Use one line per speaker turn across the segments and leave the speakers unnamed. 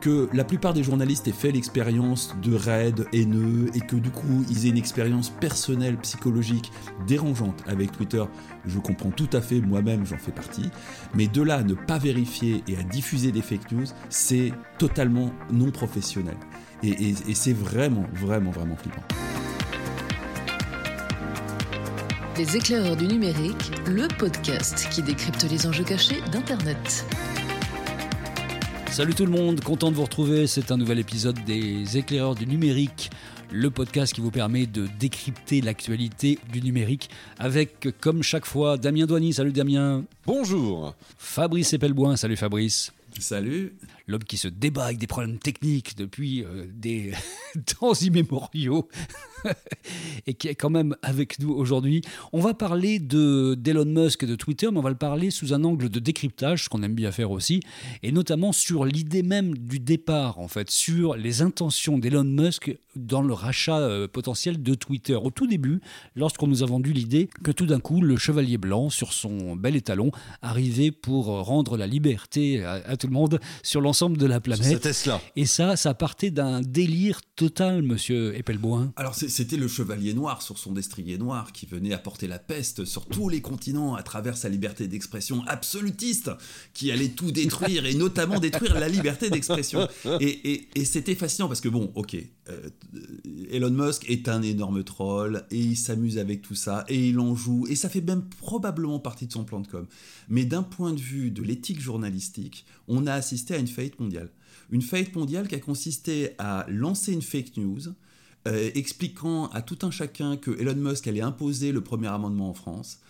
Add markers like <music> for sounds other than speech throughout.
que la plupart des journalistes aient fait l'expérience de raids haineux et que du coup ils aient une expérience personnelle, psychologique dérangeante avec Twitter, je comprends tout à fait, moi-même j'en fais partie, mais de là à ne pas vérifier et à diffuser des fake news, c'est totalement non professionnel. Et, et c'est vraiment, vraiment, vraiment flippant.
Les éclaireurs du numérique, le podcast qui décrypte les enjeux cachés d'Internet.
Salut tout le monde, content de vous retrouver. C'est un nouvel épisode des éclaireurs du numérique, le podcast qui vous permet de décrypter l'actualité du numérique avec, comme chaque fois, Damien Douany. Salut Damien.
Bonjour.
Fabrice Epelboin. Salut Fabrice.
Salut.
L'homme qui se débat avec des problèmes techniques depuis euh, des <laughs> temps immémoriaux <laughs> et qui est quand même avec nous aujourd'hui. On va parler de d'Elon Musk et de Twitter, mais on va le parler sous un angle de décryptage, ce qu'on aime bien faire aussi, et notamment sur l'idée même du départ, en fait, sur les intentions d'Elon Musk dans le rachat euh, potentiel de Twitter. Au tout début, lorsqu'on nous a vendu l'idée que tout d'un coup, le chevalier blanc, sur son bel étalon, arrivait pour rendre la liberté à, tout le monde sur l'ensemble de la planète.
Tesla.
Et ça, ça partait d'un délire total, monsieur Eppelboin.
Alors, c'était le chevalier noir sur son destrier noir qui venait apporter la peste sur tous les continents à travers sa liberté d'expression absolutiste qui allait tout détruire et notamment détruire la liberté d'expression. Et, c'était fascinant parce que bon, ok, euh, Elon Musk est un énorme troll et il s'amuse avec tout ça et il en joue et ça fait même probablement partie de son plan de com. Mais d'un point de vue de l'éthique journalistique, on a assisté à une faillite mondiale. Une faillite mondiale qui a consisté à lancer une fake news, euh, expliquant à tout un chacun que Elon Musk allait imposer le premier amendement en France,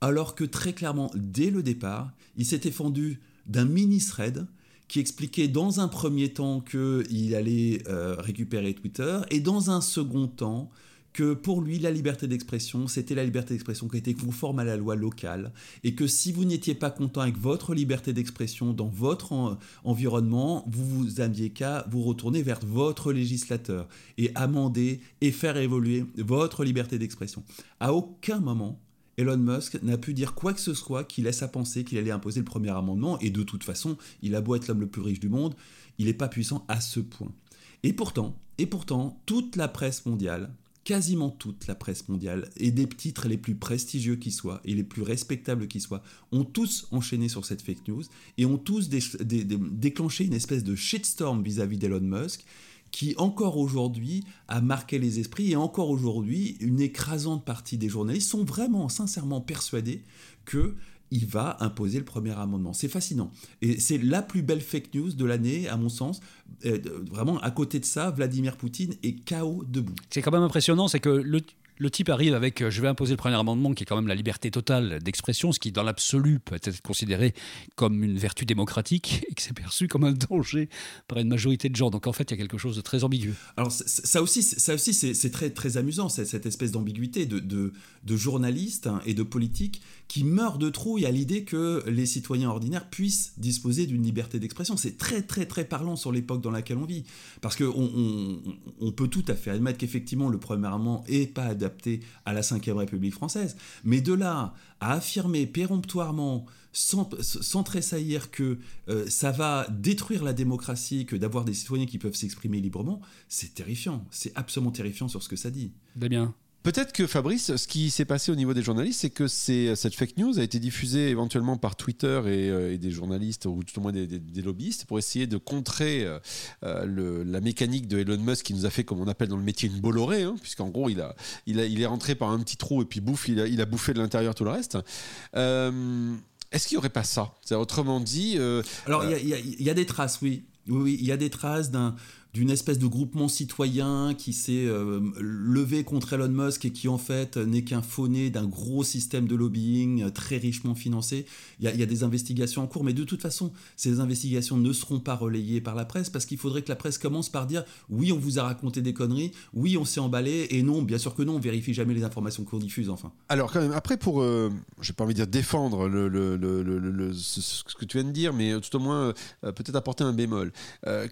alors que très clairement, dès le départ, il s'était fendu d'un mini-thread qui expliquait dans un premier temps qu'il allait euh, récupérer Twitter, et dans un second temps que pour lui, la liberté d'expression, c'était la liberté d'expression qui était conforme à la loi locale, et que si vous n'étiez pas content avec votre liberté d'expression dans votre environnement, vous vous aviez qu'à vous retourner vers votre législateur et amender et faire évoluer votre liberté d'expression. À aucun moment, Elon Musk n'a pu dire quoi que ce soit qui laisse à penser qu'il allait imposer le premier amendement, et de toute façon, il a beau être l'homme le plus riche du monde, il n'est pas puissant à ce point. Et pourtant, et pourtant, toute la presse mondiale, quasiment toute la presse mondiale, et des titres les plus prestigieux qui soient, et les plus respectables qui soient, ont tous enchaîné sur cette fake news, et ont tous déclenché une espèce de shitstorm vis-à-vis d'Elon Musk, qui encore aujourd'hui a marqué les esprits, et encore aujourd'hui, une écrasante partie des journalistes sont vraiment, sincèrement persuadés que il va imposer le premier amendement. C'est fascinant. Et c'est la plus belle fake news de l'année, à mon sens. Euh, vraiment, à côté de ça, Vladimir Poutine est KO debout.
C'est quand même impressionnant, c'est que le, le type arrive avec euh, je vais imposer le premier amendement qui est quand même la liberté totale d'expression, ce qui dans l'absolu peut être considéré comme une vertu démocratique <laughs> et que c'est perçu comme un danger par une majorité de gens. Donc en fait, il y a quelque chose de très ambigu.
Alors ça aussi, ça aussi c'est très, très amusant, cette espèce d'ambiguïté de, de, journalistes hein, et de politiques qui meurent de trouille à l'idée que les citoyens ordinaires puissent disposer d'une liberté d'expression. C'est très très très parlant sur l'époque dans laquelle on vit. Parce qu'on on, on, peut tout à fait admettre qu'effectivement le premier amendement n'est pas adapté à la Ve République française. Mais de là à affirmer péremptoirement, sans, tressaillir, que euh, ça va détruire la démocratie, que d'avoir des citoyens qui peuvent s'exprimer librement, c'est terrifiant. C'est absolument terrifiant sur ce que ça dit.
bien.
Peut-être que Fabrice, ce qui s'est passé au niveau des journalistes, c'est que cette fake news a été diffusée éventuellement par Twitter et, euh, des journalistes, ou tout au moins des, lobbyistes, pour essayer de contrer euh, euh, la mécanique de Elon Musk qui nous a fait, comme on appelle dans le métier, une bollorée, hein, puisqu'en gros, il, a, il, a, il est rentré par un petit trou et puis bouffe, il a, il a bouffé de l'intérieur tout le reste. Est-ce qu'il n'y aurait pas ça? Autrement dit.
Alors, il y, y, a des traces, oui. Oui, il y a des traces d'un d'une espèce de groupement citoyen qui s'est euh, levé contre Elon Musk et qui en fait n'est qu'un fauné d'un gros système de lobbying euh, très richement financé. Il y, a, des investigations en cours, mais de toute façon, ces investigations ne seront pas relayées par la presse parce qu'il faudrait que la presse commence par dire oui, on vous a raconté des conneries, oui, on s'est emballé, et non, bien sûr que non, on vérifie jamais les informations qu'on diffuse, enfin.
Alors quand même, après pour, euh, j'ai pas envie de dire défendre ce que tu viens de dire, mais tout au moins peut-être apporter un bémol.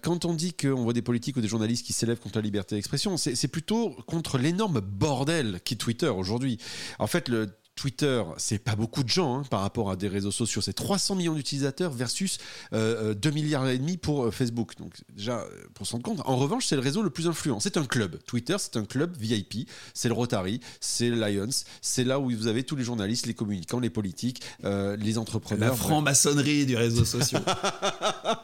quand on dit qu'on voit des politiques ou des journalistes qui s'élèvent contre la liberté d'expression. C'est plutôt contre l'énorme bordel qui Twitter aujourd'hui. En fait, le, Twitter, c'est pas beaucoup de gens hein, par rapport à des réseaux sociaux. C'est 300 millions d'utilisateurs versus 2 milliards et demi pour Facebook. Donc déjà, pour s'en rendre compte. En revanche, c'est le réseau le plus influent. C'est un club. Twitter, c'est un club VIP. C'est le Rotary, c'est le Lions. C'est là où vous avez tous les journalistes, les communicants, les politiques, les entrepreneurs.
La franc-maçonnerie du réseau social.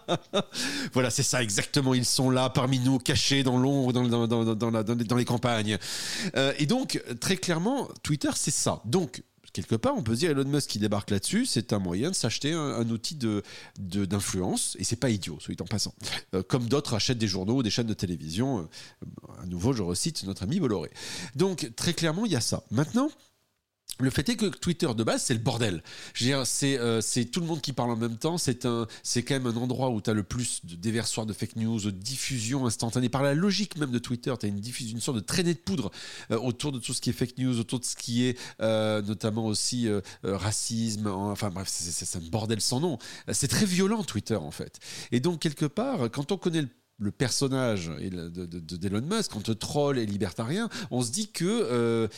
<laughs>
voilà, c'est ça exactement. Ils sont là parmi nous, cachés dans l'ombre, dans, dans, dans, dans, les campagnes. et donc, très clairement, Twitter, c'est ça. Donc, quelque part, on peut dire Elon Musk qui débarque là-dessus, c'est un moyen de s'acheter un, outil de, d'influence, et c'est pas idiot, soit en passant. Euh, comme d'autres achètent des journaux ou des chaînes de télévision. Euh, à nouveau, je recite notre ami Bolloré. Donc, très clairement, il y a ça. Maintenant, le fait est que Twitter de base, c'est le bordel. Euh, c'est tout le monde qui parle en même temps. C'est quand même un endroit où tu as le plus de déversoirs de fake news, de diffusion instantanée. Par la logique même de Twitter, tu as une, une sorte de traînée de poudre euh, autour de tout ce qui est fake news, autour de ce qui est euh, notamment aussi racisme. Enfin bref, c'est un bordel sans nom. C'est très violent Twitter en fait. Et donc quelque part, quand on connaît le personnage d'Elon Musk, quand on troll et libertarien, on se dit que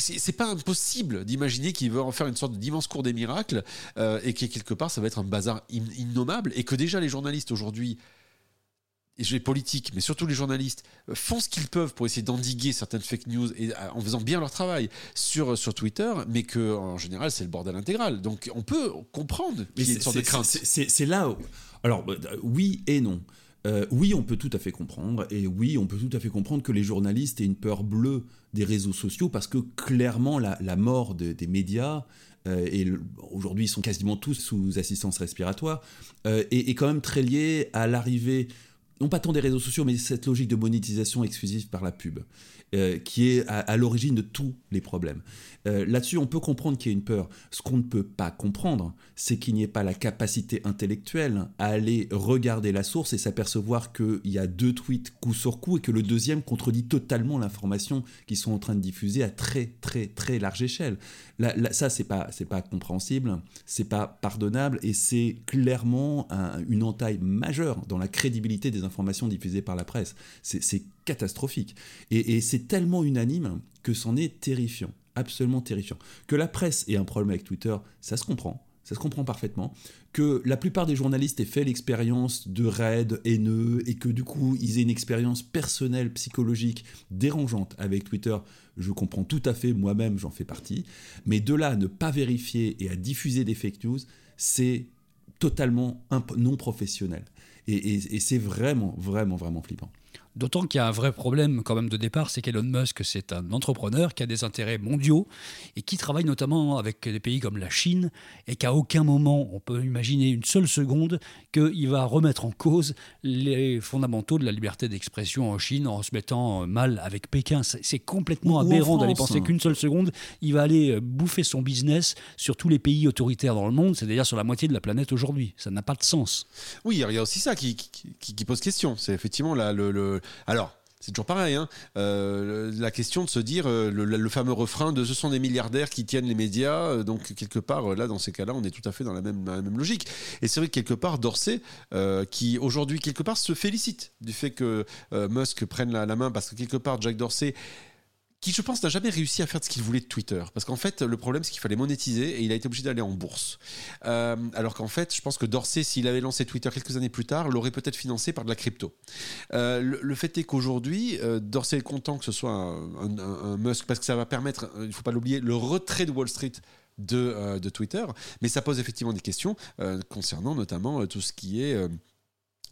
c'est pas impossible d'imaginer qu'il veut en faire une sorte d'immense cours des miracles euh, et que quelque part ça va être un bazar innommable et que déjà les journalistes aujourd'hui et les politiques, mais surtout les journalistes, font ce qu'ils peuvent pour essayer d'endiguer certaines fake news et euh, en faisant bien leur travail sur, sur Twitter, mais que en général c'est le bordel intégral. Donc on peut comprendre qu'il y a une sorte de crainte.
C'est là où... Alors euh, oui et non. Euh, oui, on peut tout à fait comprendre, et oui, on peut tout à fait comprendre que les journalistes aient une peur bleue des réseaux sociaux, parce que clairement, la, mort des médias, euh, et aujourd'hui ils sont quasiment tous sous assistance respiratoire, euh, est, quand même très liée à l'arrivée, non pas tant des réseaux sociaux, mais cette logique de monétisation exclusive par la pub. qui est à l'origine de tous les problèmes. Euh, là-dessus, on peut comprendre qu'il y ait une peur. Ce qu'on ne peut pas comprendre, c'est qu'il n'y ait pas la capacité intellectuelle à aller regarder la source et s'apercevoir qu'il y a deux tweets coup sur coup et que le deuxième contredit totalement l'information qu'ils sont en train de diffuser à très très très large échelle. Là, ça, c'est pas pas compréhensible, c'est pas pardonnable et c'est clairement une entaille majeure dans la crédibilité des informations diffusées par la presse. C'est catastrophique et c'est tellement unanime que c'en est terrifiant absolument terrifiant. Que la presse ait un problème avec Twitter, ça se comprend. Ça se comprend parfaitement. Que la plupart des journalistes aient fait l'expérience de raids haineux et que du coup ils aient une expérience personnelle, psychologique dérangeante avec Twitter, je comprends tout à fait, moi-même j'en fais partie. Mais de là à ne pas vérifier et à diffuser des fake news, c'est totalement non professionnel. et c'est vraiment, vraiment, vraiment flippant.
D'autant qu'il y a un vrai problème quand même de départ, c'est qu'Elon Musk, c'est un entrepreneur qui a des intérêts mondiaux et qui travaille notamment avec des pays comme la Chine et qu'à aucun moment on peut imaginer une seule seconde qu'il va remettre en cause les fondamentaux de la liberté d'expression en Chine en se mettant mal avec Pékin. C'est complètement aberrant d'aller penser qu'une seule seconde, il va aller bouffer son business sur tous les pays autoritaires dans le monde, c'est-à-dire sur la moitié de la planète aujourd'hui. Ça n'a pas de sens.
Oui, il y a aussi ça qui, qui, pose question. C'est effectivement là, le alors, c'est toujours pareil. Hein. Euh, la question de se dire euh, le, fameux refrain de ce sont des milliardaires qui tiennent les médias. Euh, donc quelque part là dans ces cas-là, on est tout à fait dans la même, logique. Et c'est vrai que quelque part Dorsey, qui aujourd'hui quelque part se félicite du fait que Musk prenne la, main parce que quelque part Jack Dorsey qui je pense n'a jamais réussi à faire ce qu'il voulait de Twitter. Parce qu'en fait, le problème, c'est qu'il fallait monétiser et il a été obligé d'aller en bourse. Euh, alors qu'en fait, je pense que Dorsey, s'il avait lancé Twitter quelques années plus tard, l'aurait peut-être financé par de la crypto. Euh, le, fait est qu'aujourd'hui, euh, Dorsey est content que ce soit un, Musk parce que ça va permettre, il ne faut pas l'oublier, le retrait de Wall Street de, Twitter. Mais ça pose effectivement des questions concernant notamment tout ce qui est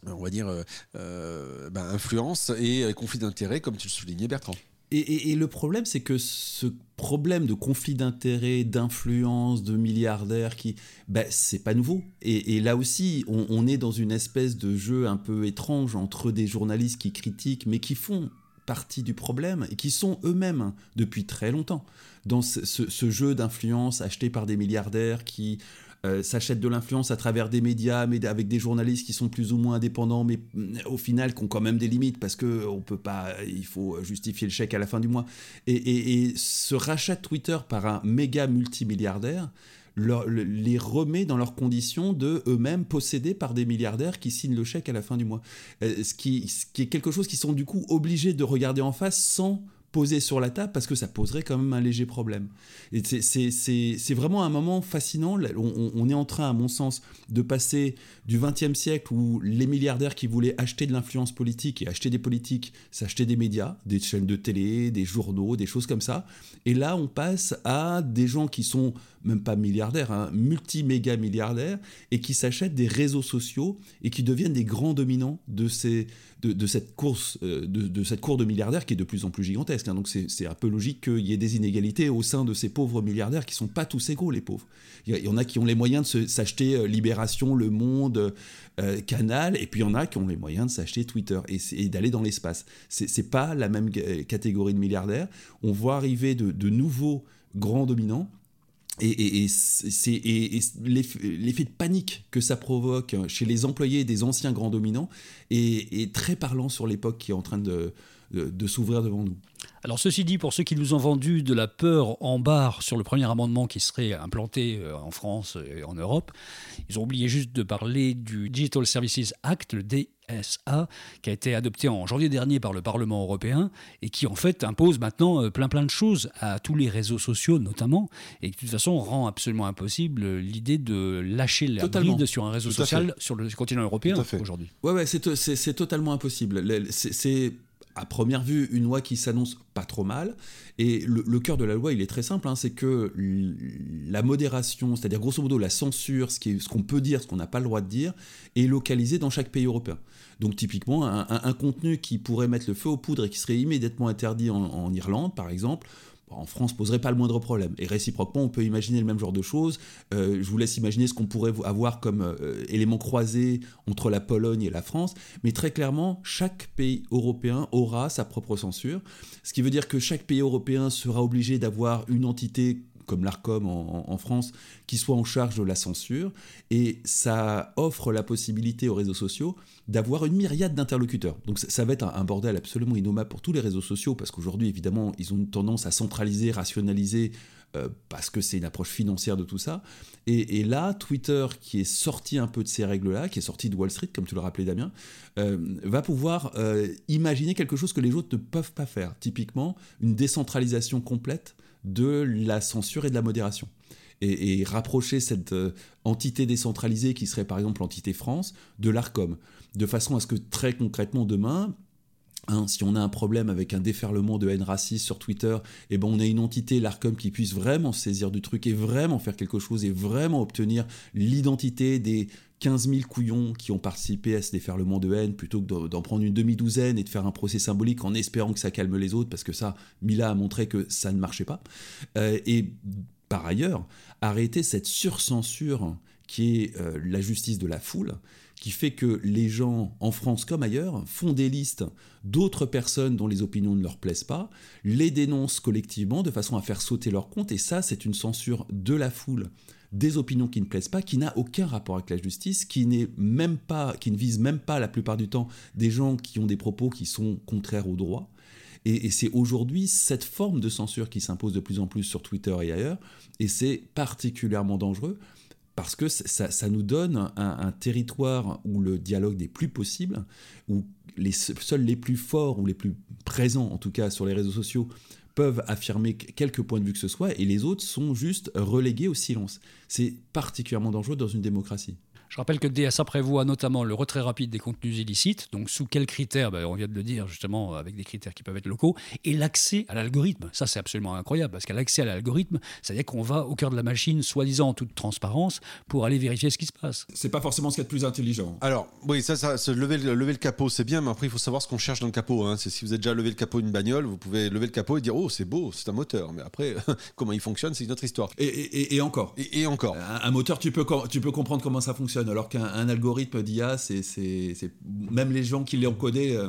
on va dire, ben, influence et conflit d'intérêts, comme tu le soulignais, Bertrand.
Et, le problème, c'est que ce problème de conflit d'intérêts, d'influence, de milliardaires, qui, ben, c'est pas nouveau. Et, là aussi, on, est dans une espèce de jeu un peu étrange entre des journalistes qui critiquent, mais qui font partie du problème et qui sont eux-mêmes depuis très longtemps dans ce jeu d'influence acheté par des milliardaires qui euh, s'achètent de l'influence à travers des médias, mais avec des journalistes qui sont plus ou moins indépendants, mais mm, au final qui ont quand même des limites parce que on peut pas, il faut justifier le chèque à la fin du mois. Et, ce rachat de Twitter par un méga multimilliardaire les remet dans leurs conditions de eux-mêmes possédés par des milliardaires qui signent le chèque à la fin du mois. Euh, ce, qui, ce qui est quelque chose qu'ils sont du coup obligés de regarder en face sans poser sur la table parce que ça poserait quand même un léger problème. Et c'est- vraiment un moment fascinant. On, on est en train, à mon sens, de passer du XXe siècle où les milliardaires qui voulaient acheter de l'influence politique et acheter des politiques, s'achetaient des médias, des chaînes de télé, des journaux, des choses comme ça. Et là, on passe à des gens qui sont même pas milliardaires, hein, multi-méga milliardaires, et qui s'achètent des réseaux sociaux et qui deviennent des grands dominants de, ces, de, de cette course, euh, de, de cette cour de milliardaires qui est de plus en plus gigantesque. hein. Donc c'est un peu logique qu'il y ait des inégalités au sein de ces pauvres milliardaires qui sont pas tous égaux, les pauvres. Il y, en a qui ont les moyens de s'acheter euh, Libération, Le Monde, euh, Canal, et puis il y en a qui ont les moyens de s'acheter Twitter et, et d'aller dans l'espace. C'est pas la même catégorie de milliardaires. On voit arriver de, de nouveaux grands dominants et, et- l'effet de panique que ça provoque chez les employés des anciens grands dominants est, est très parlant sur l'époque qui est en train de s'ouvrir devant nous.
Alors ceci dit, pour ceux qui nous ont vendu de la peur en barre sur le premier amendement qui serait implanté euh, en France et en Europe, ils ont oublié juste de parler du Digital Services Act, le DSA, qui a été adopté en janvier dernier par le Parlement européen et qui en fait impose maintenant euh, plein plein de choses à tous les réseaux sociaux notamment et qui de toute façon rend absolument impossible l'idée de lâcher la
Totalement.
bride sur un réseau social sur le continent européen aujourd'hui.
Ouais, ouais, c'est totalement impossible. Le- C'est c'est, à première vue une loi qui s'annonce pas trop mal. Et le, cœur de la loi, il est très simple, hein, c'est que la modération, c'est-à-dire grosso modo la censure, ce qu'on peut dire, ce qu'on n'a pas le droit de dire, est localisée dans chaque pays européen. Donc typiquement, un, contenu qui pourrait mettre le feu aux poudres et qui serait immédiatement interdit en Irlande, par exemple, en France poserait pas le moindre problème. Et réciproquement, on peut imaginer le même genre de choses. Euh, je vous laisse imaginer ce qu'on pourrait avoir comme euh, élément croisé entre la Pologne et la France. Mais très clairement, chaque pays européen aura sa propre censure. Ce qui veut dire que chaque pays européen sera obligé d'avoir une entité comme l'ARCOM en, France, qui soit en charge de la censure. Et ça offre la possibilité aux réseaux sociaux d'avoir une myriade d'interlocuteurs. Donc ça, va être un, bordel absolument innommable pour tous les réseaux sociaux, parce qu'aujourd'hui, évidemment, ils ont une tendance à centraliser, rationaliser, euh, parce que c'est une approche financière de tout ça. Et, et là, Twitter, qui est sorti un peu de ces règles-là, qui est sorti de Wall Street, comme tu le rappelais Damien, euh, va pouvoir euh, imaginer quelque chose que les autres ne peuvent pas faire. Typiquement, une décentralisation complète de la censure et de la modération. Et, rapprocher cette euh, entité décentralisée qui serait par exemple l'entité France de l'ARCOM, de façon à ce que très concrètement demain, Hein, si on a un problème avec un déferlement de haine raciste sur Twitter, eh ben on a une entité, l'ARCOM, qui puisse vraiment saisir du truc et vraiment faire quelque chose et vraiment obtenir l'identité des 15 000 couillons qui ont participé à ce déferlement de haine plutôt que d'en- d'en prendre une demi-douzaine et de faire un procès symbolique en espérant que ça calme les autres, parce que ça, Mila a montré que ça ne marchait pas. Euh, et par ailleurs, arrêter cette surcensure qui est euh, la justice de la foule, qui fait que les gens, en France comme ailleurs, font des listes d'autres personnes dont les opinions ne leur plaisent pas, les dénoncent collectivement de façon à faire sauter leur compte, et ça, c'est une censure de la foule des opinions qui ne plaisent pas, qui n'a aucun rapport avec la justice, qui n'est même pas, qui ne vise même pas la plupart du temps des gens qui ont des propos qui sont contraires au droit. Et, et c'est aujourd'hui cette forme de censure qui s'impose de plus en plus sur Twitter et ailleurs, et c'est particulièrement dangereux parce que ça, nous donne un, un territoire où le dialogue n'est plus possible, où les, seuls les plus forts ou les plus présents, en tout cas sur les réseaux sociaux, peuvent affirmer quelques points de vue que ce soit, et les autres sont juste relégués au silence. C'est particulièrement dangereux dans une démocratie.
Je rappelle que le DSA prévoit notamment le retrait rapide des contenus illicites, donc sous quels critères? Ben, On vient de le dire justement, avec des critères qui peuvent être locaux, et l'accès à l'algorithme. Ça, c'est absolument incroyable, parce qu'à l'accès à l'algorithme, c'est-à-dire qu'on va au cœur de la machine, soi-disant en toute transparence, pour aller vérifier ce qui se passe.
C'est pas forcément ce qu'il y a de plus intelligent.
Alors, oui, ça, ça se lever, le- lever le capot, c'est bien, mais après, il faut savoir ce qu'on cherche dans le capot. hein. C'est si vous avez déjà levé le capot d'une bagnole, vous pouvez lever le capot et dire Oh, c'est beau, c'est un moteur. Mais après, <laughs> comment il fonctionne, c'est une autre histoire.
Et, et- et encore.
Et, et encore.
Un, un moteur, tu peux, tu peux comprendre comment ça fonctionne, alors qu'un un algorithme d'IA, c'est- même les gens qui l'ont codé, euh,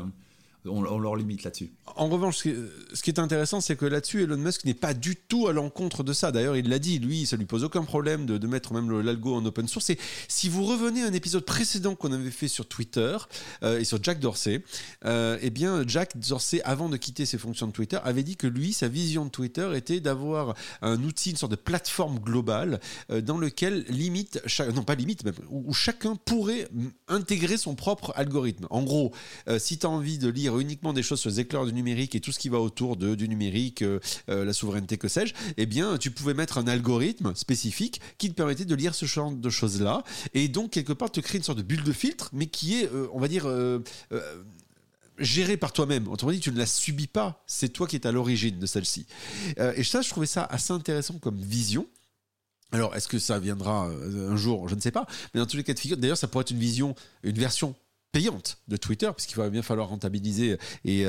on, leur limite là-dessus.
En revanche, ce qui, est intéressant, c'est que là-dessus, Elon Musk n'est pas du tout à l'encontre de ça. D'ailleurs, il l'a dit, lui, ça lui pose aucun problème de, mettre même l'algo en open source. Et si vous revenez à un épisode précédent qu'on avait fait sur Twitter euh, et sur Jack Dorsey, euh, eh bien, Jack Dorsey, avant de quitter ses fonctions de Twitter, avait dit que lui, sa vision de Twitter était d'avoir un outil, une sorte de plateforme globale euh, dans lequel limite, non pas limite, même, où, où chacun pourrait intégrer son propre algorithme. En gros, si tu as envie de lire uniquement des choses sur les éclairs du numérique et tout ce qui va autour de, du numérique, la souveraineté, que sais-je, eh bien, tu pouvais mettre un algorithme spécifique qui te permettait de lire ce genre de choses-là et donc quelque part te créer une sorte de bulle de filtre, mais qui est, on va dire, gérée par toi-même. Autrement dit, tu ne la subis pas. C'est toi qui es à l'origine de celle-ci. et ça, je trouvais ça assez intéressant comme vision. Alors, est-ce que ça viendra un jour Je ne sais pas. Mais dans tous les cas de figure, d'ailleurs, ça pourrait être une vision, une version payante de Twitter, puisqu'il va bien falloir rentabiliser. Et,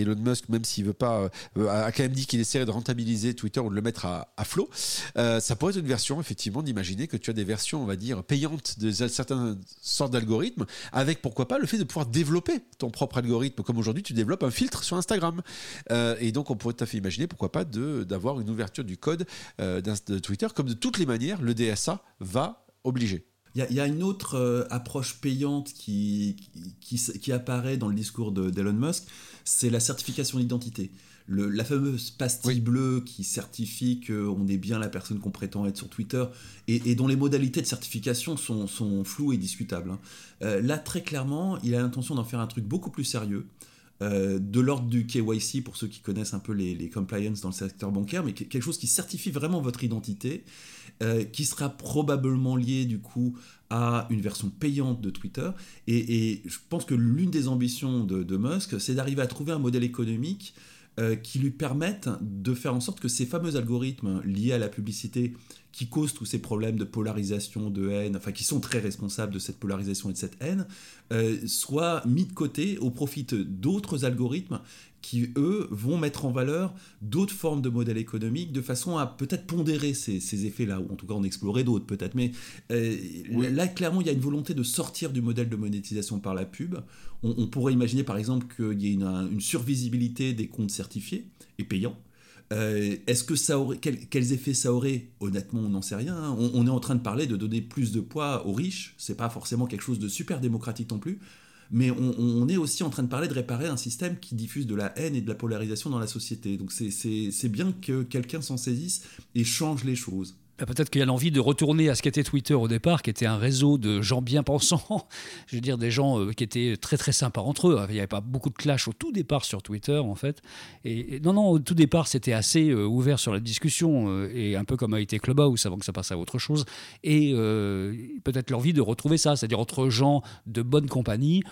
Elon Musk, même s'il veut pas, euh, a quand même dit qu'il essaierait de rentabiliser Twitter ou de le mettre à, flot. Euh, ça pourrait être une version, effectivement, d'imaginer que tu as des versions, on va dire, payantes de certaines sortes d'algorithmes, avec pourquoi pas le fait de pouvoir développer ton propre algorithme, comme aujourd'hui tu développes un filtre sur Instagram. Euh, et donc on pourrait tout à fait imaginer, pourquoi pas, d'avoir une ouverture du code de Twitter, comme de toutes les manières, le DSA va obliger.
Il y, a une autre euh, approche payante qui, qui, apparaît dans le discours d'Elon Musk, c'est la certification d'identité. la fameuse pastille bleue qui certifie qu'on est bien la personne qu'on prétend être sur Twitter et, dont les modalités de certification sont, sont floues et discutables. Hein. Euh, là, très clairement, il a l'intention d'en faire un truc beaucoup plus sérieux. Euh, de l'ordre du KYC pour ceux qui connaissent un peu les, les compliance dans le secteur bancaire, mais quelque chose qui certifie vraiment votre identité euh, qui sera probablement lié du coup à une version payante de Twitter. Et, je pense que l'une des ambitions de, Musk, c'est d'arriver à trouver un modèle économique euh, qui lui permette de faire en sorte que ces fameux algorithmes liés à la publicité qui causent tous ces problèmes de polarisation, de haine, enfin qui sont très responsables de cette polarisation et de cette haine, euh, soient mis de côté au profit d'autres algorithmes qui, eux, vont mettre en valeur d'autres formes de modèles économiques de façon à peut-être pondérer ces, effets-là, ou en tout cas en explorer d'autres peut-être. Mais euh, là, clairement, il y a une volonté de sortir du modèle de monétisation par la pub. On, pourrait imaginer, par exemple, qu'il y ait une, survisibilité des comptes certifiés et payants. Euh, est-ce que ça aurait, quels effets ça aurait? Honnêtement, on n'en sait rien. Hein. On, on, est en train de parler de donner plus de poids aux riches. C'est pas forcément quelque chose de super démocratique non plus mais on, est aussi en train de parler de réparer un système qui diffuse de la haine et de la polarisation dans la société. Donc c'est bien que quelqu'un s'en saisisse et change les choses.
Bah, peut-être qu'il y a l'envie de retourner à ce qu'était Twitter au départ, qui était un réseau de gens bien pensants, <laughs> je veux dire des gens euh, qui étaient très très sympas entre eux. Il n'y avait pas beaucoup de clash au tout départ sur Twitter en fait. Non, non, au tout départ c'était assez euh, ouvert sur la discussion euh, et un peu comme a été Clubhouse avant que ça passe à autre chose. Et peut-être l'envie de retrouver ça, c'est-à-dire entre gens de bonne compagnie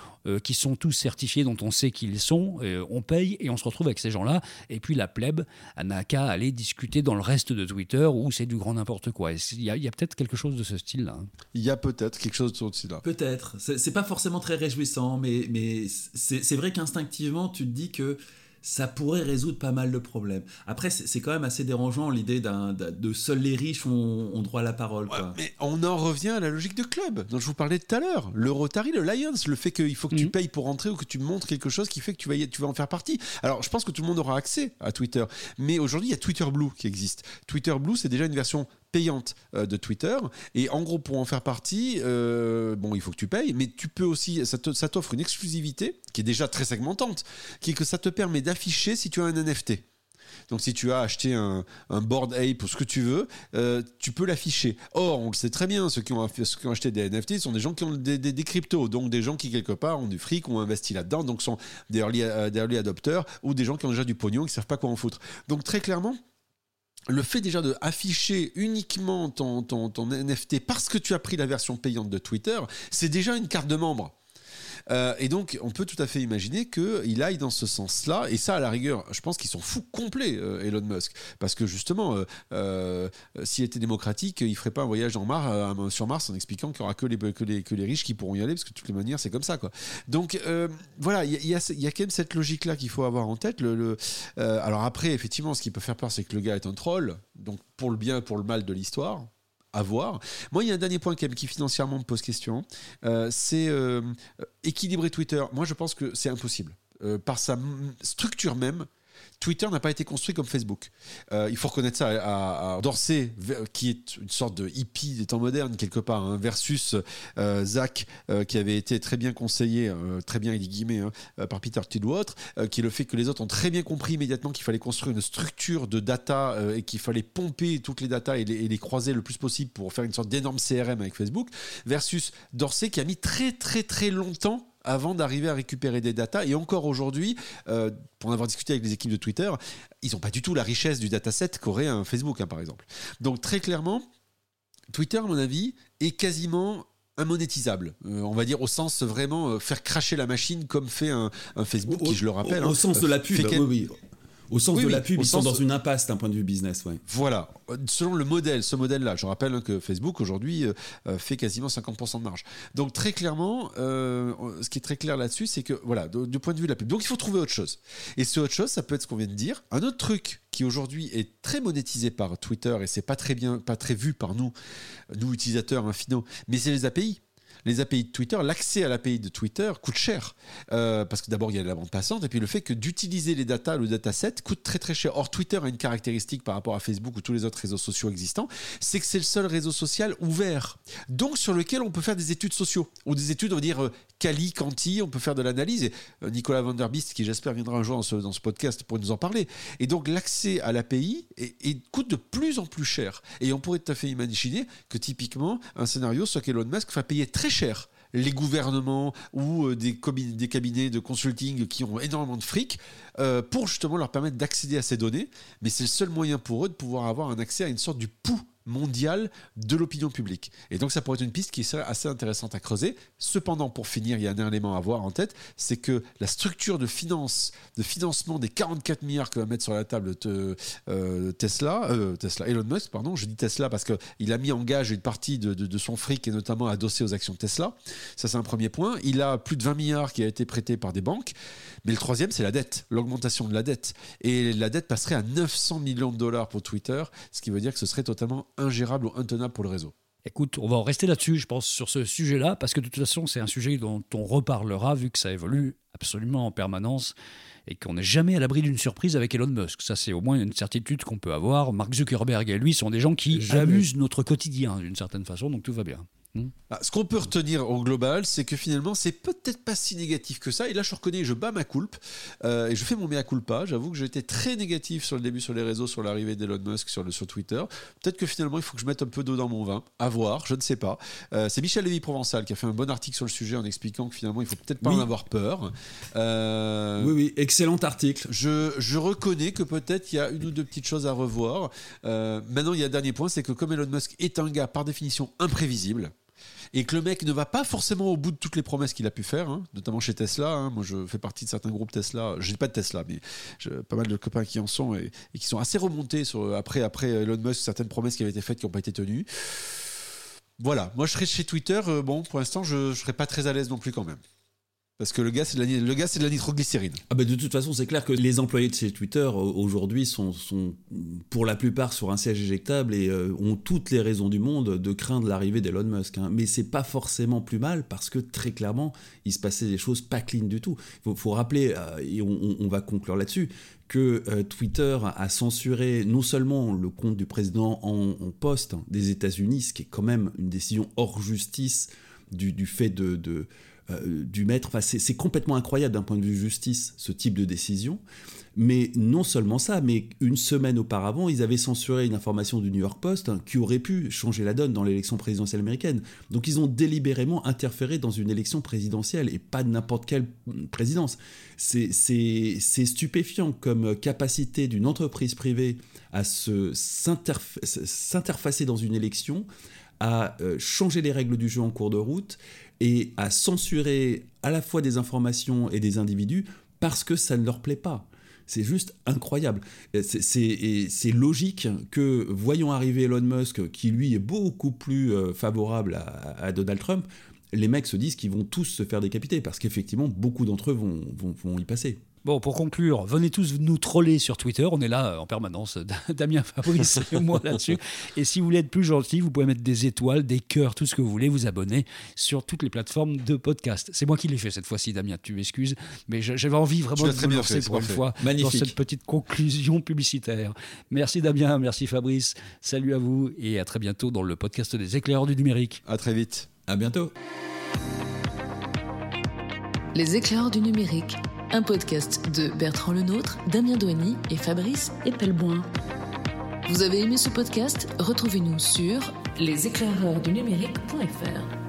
qui sont tous certifiés, dont on sait qu'ils sont, on paye et on se retrouve avec ces gens-là. Et puis la plèbe n'a qu'à aller discuter dans le reste de Twitter où c'est du grand n'importe quoi. Il y a, peut-être quelque chose de ce style-là. Hein.
Il y a peut-être quelque chose de ce style-là.
Peut-être. C'est pas forcément très réjouissant, mais, mais c'est vrai qu'instinctivement, tu te dis que ça pourrait résoudre pas mal de problèmes. Après, c'est quand même assez dérangeant l'idée de seuls les riches ont, droit à la parole.
mais on en revient à la logique de club dont je vous parlais tout à l'heure. Le Rotary, le Lions, le fait qu'il faut que tu mhm. payes pour rentrer ou que tu montres quelque chose qui fait que tu vas, tu vas en faire partie. Alors, je pense que tout le monde aura accès à Twitter. Mais aujourd'hui, il y a Twitter Blue qui existe. Twitter Blue, c'est déjà une version payante euh, de Twitter. Et en gros, pour en faire partie, euh, bon, il faut que tu payes, mais tu peux aussi, ça t'offre une exclusivité qui est déjà très segmentante, qui est que ça te permet d'afficher si tu as un NFT. Donc si tu as acheté un, board ape ou ce que tu veux, euh, tu peux l'afficher. Or, on le sait très bien, ceux qui ont, acheté des NFT sont des gens qui ont des, des, cryptos, donc des gens qui quelque part ont du fric, ont investi là-dedans, donc sont des early, des early adopters ou des gens qui ont déjà du pognon, qui ne savent pas quoi en foutre. Donc très clairement, le fait déjà de afficher uniquement ton, ton, ton, NFT parce que tu as pris la version payante de Twitter, c'est déjà une carte de membre. Euh, et donc, on peut tout à fait imaginer qu'il aille dans ce sens-là. Et ça, à la rigueur, je pense qu'ils sont fous complets, euh, Elon Musk. Parce que justement, euh, s'il était démocratique, il ferait pas un voyage en sur Mars en expliquant qu'il n'y aura que les, riches qui pourront y aller, parce que de toutes les manières, c'est comme ça. Donc, voilà, il y, a, quand même cette logique-là qu'il faut avoir en tête. Alors après, effectivement, ce qui peut faire peur, c'est que le gars est un troll. Donc, pour le bien, pour le mal de l'histoire Moi, il y a un dernier point qui financièrement me pose question. Euh, c'est euh, équilibrer Twitter. Moi, je pense que c'est impossible. Euh, par sa structure même, Twitter n'a pas été construit comme Facebook. Euh, il faut reconnaître ça à, Dorsey, qui est une sorte de hippie des temps modernes, quelque part, hein, versus euh, Zach, euh, qui avait été très bien conseillé, très bien, il guillemets, hein, par Peter Thiel ou autre, qui est le fait que les autres ont très bien compris immédiatement qu'il fallait construire une structure de data et qu'il fallait pomper toutes les datas et les, croiser le plus possible pour faire une sorte d'énorme CRM avec Facebook, versus Dorsey, qui a mis très, très, très longtemps avant d'arriver à récupérer des datas. Et encore aujourd'hui, euh, pour en avoir discuté avec les équipes de Twitter, ils n'ont pas du tout la richesse du dataset qu'aurait un Facebook, hein, par exemple. Donc très clairement, Twitter, à mon avis, est quasiment immonétisable, euh, on va dire au sens vraiment euh, faire cracher la machine comme fait un, un Facebook
Au-
qui, je le rappelle,
Au, au
hein,
sens de la pub,
fait
oui, oui. Au sens
Oui,
de
oui,
la pub, ils sont dans une impasse d'un point de vue business, ouais.
Voilà, selon le modèle, ce modèle-là, je rappelle que Facebook aujourd'hui euh, euh, fait quasiment 50% de marge. Donc très clairement, euh, ce qui est très clair là-dessus, c'est que voilà, du point de vue de la pub, donc il faut trouver autre chose. Et ce autre chose, ça peut être ce qu'on vient de dire. Un autre truc qui aujourd'hui est très monétisé par Twitter et c'est pas très bien, pas très vu par nous, nous utilisateurs hein, finaux, mais c'est les API. Les API de Twitter, l'accès à l'API de Twitter coûte cher. Euh, parce que d'abord, il y a la bande passante, et puis le fait que d'utiliser les datas, le dataset, coûte très très cher. Or, Twitter a une caractéristique par rapport à Facebook ou tous les autres réseaux sociaux existants, c'est que c'est le seul réseau social ouvert. Donc, sur lequel on peut faire des études sociaux, ou des études, on va dire, euh, quali, quanti, on peut faire de l'analyse. Euh, Nicolas Van Der Beest, qui j'espère viendra un jour dans ce, dans ce podcast pour nous en parler. Et donc, l'accès à l'API coûte de plus en plus cher. Et on pourrait tout à fait imaginer que typiquement, un scénario soit qu'Elon Musk va payer très cher les gouvernements ou euh, des, des cabinets de consulting qui ont énormément de fric euh, pour justement leur permettre d'accéder à ces données. Mais c'est le seul moyen pour eux de pouvoir avoir un accès à une sorte du pouls mondial de l'opinion publique. Et donc ça pourrait être une piste qui serait assez intéressante à creuser. Cependant, pour finir, il y a un élément à avoir en tête, c'est que la structure de finance, de financement des 44 milliards que va mettre sur la table te- euh, Tesla, euh, Tesla, Elon Musk, pardon, je dis Tesla parce qu'il a mis en gage une partie de, de- de son fric et notamment adossé aux actions Tesla. Ça, c'est un premier point. Il a plus de 20 milliards qui a été prêté par des banques. Mais le troisième, c'est la dette, l'augmentation de la dette. Et la dette passerait à 900 millions de dollars pour Twitter, ce qui veut dire que ce serait totalement ingérable ou intenable pour le réseau.
Écoute, on va en rester là-dessus, je pense, sur ce sujet-là, parce que de toute façon, c'est un sujet dont on reparlera, vu que ça évolue absolument en permanence et qu'on n'est jamais à l'abri d'une surprise avec Elon Musk. Ça, c'est au moins une certitude qu'on peut avoir. Mark Zuckerberg et lui sont des gens qui
Jamais.
amusent notre quotidien d'une certaine façon, donc tout va bien. Hmm
Ah, Ce qu'on peut retenir au global, c'est que finalement, c'est peut-être pas si négatif que ça. Et là, je reconnais, je bats ma culpe euh, et je fais mon mea culpa. J'avoue que j'étais très négatif sur le début sur les réseaux, sur l'arrivée d'Elon Musk sur, le, sur Twitter. Peut-être que finalement, il faut que je mette un peu d'eau dans mon vin. À voir, je ne sais pas. Euh, c'est Michel Lévy-Provençal qui a fait un bon article sur le sujet en expliquant que finalement, il faut peut-être pas
Oui.
en avoir peur. Euh,
Oui, oui, excellent article.
je, je reconnais que peut-être il y a une ou deux petites choses à revoir. Maintenant, il y a un dernier point, c'est que comme Elon Musk est un gars par définition imprévisible, et que le mec ne va pas forcément au bout de toutes les promesses qu'il a pu faire, hein, notamment chez Tesla. hein. Moi, je fais partie de certains groupes Tesla. Je n'ai pas de Tesla, mais pas mal de copains qui en sont et, qui sont assez remontés après Elon Musk, certaines promesses qui avaient été faites qui n'ont pas été tenues. Voilà, moi je serais chez Twitter. euh, bon, pour l'instant, je ne serais pas très à l'aise non plus quand même. Parce que le gars, c'est de, de la nitroglycérine.
Ah bah de toute façon, c'est clair que les employés de chez Twitter au- aujourd'hui sont, sont pour la plupart sur un siège éjectable et euh, ont toutes les raisons du monde de craindre l'arrivée d'Elon Musk. hein. Mais c'est pas forcément plus mal parce que très clairement, il se passait des choses pas clean du tout. Il faut, rappeler, euh, et on, va conclure là-dessus, que euh, Twitter a censuré non seulement le compte du président en, poste des États-Unis, ce qui est quand même une décision hors justice du, fait de, euh, du maître. Enfin, c'est complètement incroyable d'un point de vue justice, ce type de décision. Mais non seulement ça, mais une semaine auparavant, ils avaient censuré une information du New York Post hein, qui aurait pu changer la donne dans l'élection présidentielle américaine. Donc ils ont délibérément interféré dans une élection présidentielle et pas n'importe quelle présidence. C'est- stupéfiant comme capacité d'une entreprise privée à s'interfacer dans une élection, à euh, changer les règles du jeu en cours de route et à censurer à la fois des informations et des individus parce que ça ne leur plaît pas. C'est juste incroyable. C'est- logique que, voyant arriver Elon Musk, qui lui est beaucoup plus euh, favorable à, Donald Trump, les mecs se disent qu'ils vont tous se faire décapiter, parce qu'effectivement, beaucoup d'entre eux vont y passer.
Bon, pour conclure, venez tous nous troller sur Twitter. On est là euh, en permanence, <laughs> Damien, Fabrice <laughs> et moi là-dessus. Et si vous voulez être plus gentil, vous pouvez mettre des étoiles, des cœurs, tout ce que vous voulez, vous abonner sur toutes les plateformes de podcast. C'est moi qui l'ai fait cette fois-ci, Damien, tu m'excuses. Mais j'avais envie vraiment de vous lancer pour une fois dans cette petite conclusion publicitaire. Merci Damien, merci Fabrice. Salut à vous et à très bientôt dans le podcast des éclaireurs du numérique.
À très vite.
À bientôt.
Les éclaireurs du numérique, un podcast de Bertrand Lenôtre, Damien Douany et Fabrice Epelboin. Vous avez aimé ce podcast? Retrouvez-nous sur leséclaireurdunumérique.fr.